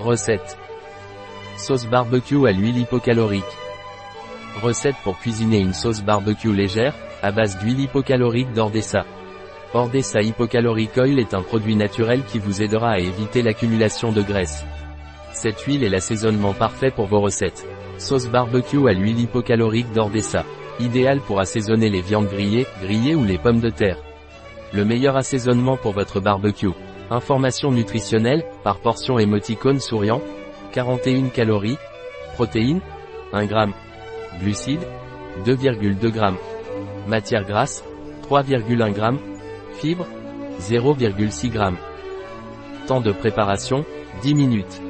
Recette. Sauce barbecue à l'huile hypocalorique. Recette pour cuisiner une sauce barbecue légère, à base d'huile hypocalorique d'Ordessa. Ordessa Hypocaloric Oil est un produit naturel qui vous aidera à éviter l'accumulation de graisse. Cette huile est l'assaisonnement parfait pour vos recettes. Sauce barbecue à l'huile hypocalorique d'Ordessa. Idéal pour assaisonner les viandes grillées, grillées ou les pommes de terre. Le meilleur assaisonnement pour votre barbecue. Information nutritionnelle, par portion émoticône souriant. 41 calories. Protéines. 1 g. Glucides. 2,2 g. Matière grasse. 3,1 g. Fibres. 0,6 g. Temps de préparation. 10 minutes.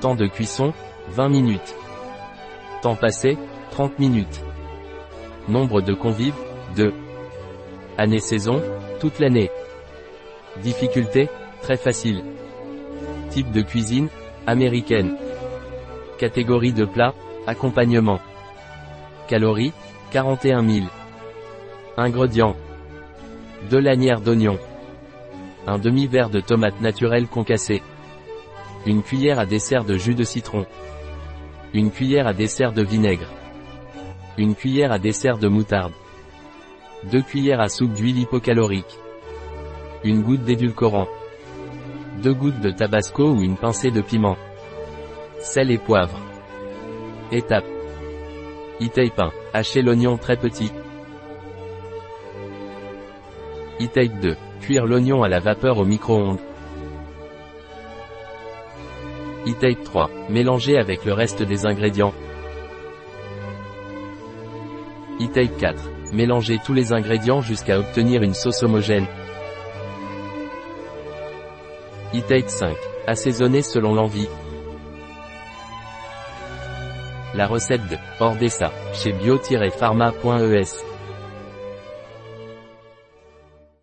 Temps de cuisson. 20 minutes. Temps passé. 30 minutes. Nombre de convives. 2. Année-saison. Toute l'année. Difficulté, très facile. Type de cuisine, américaine. Catégorie de plat, accompagnement. Calories, 41 000. Ingrédients. 2 lanières d'oignons. Un demi-verre de tomates naturelles concassées. Une cuillère à dessert de jus de citron. Une cuillère à dessert de vinaigre. Une cuillère à dessert de moutarde. 2 cuillères à soupe d'huile hypocalorique. Une goutte d'édulcorant. 2 gouttes de tabasco ou une pincée de piment. Sel et poivre. Étape. E-tape 1. Hacher l'oignon très petit. E-tape 2. Cuire l'oignon à la vapeur au micro-ondes. E-tape 3. Mélanger avec le reste des ingrédients. E-tape 4. Mélanger tous les ingrédients jusqu'à obtenir une sauce homogène. E-tape 5. Assaisonner selon l'envie. La recette de Ordessa, chez bio-pharma.es.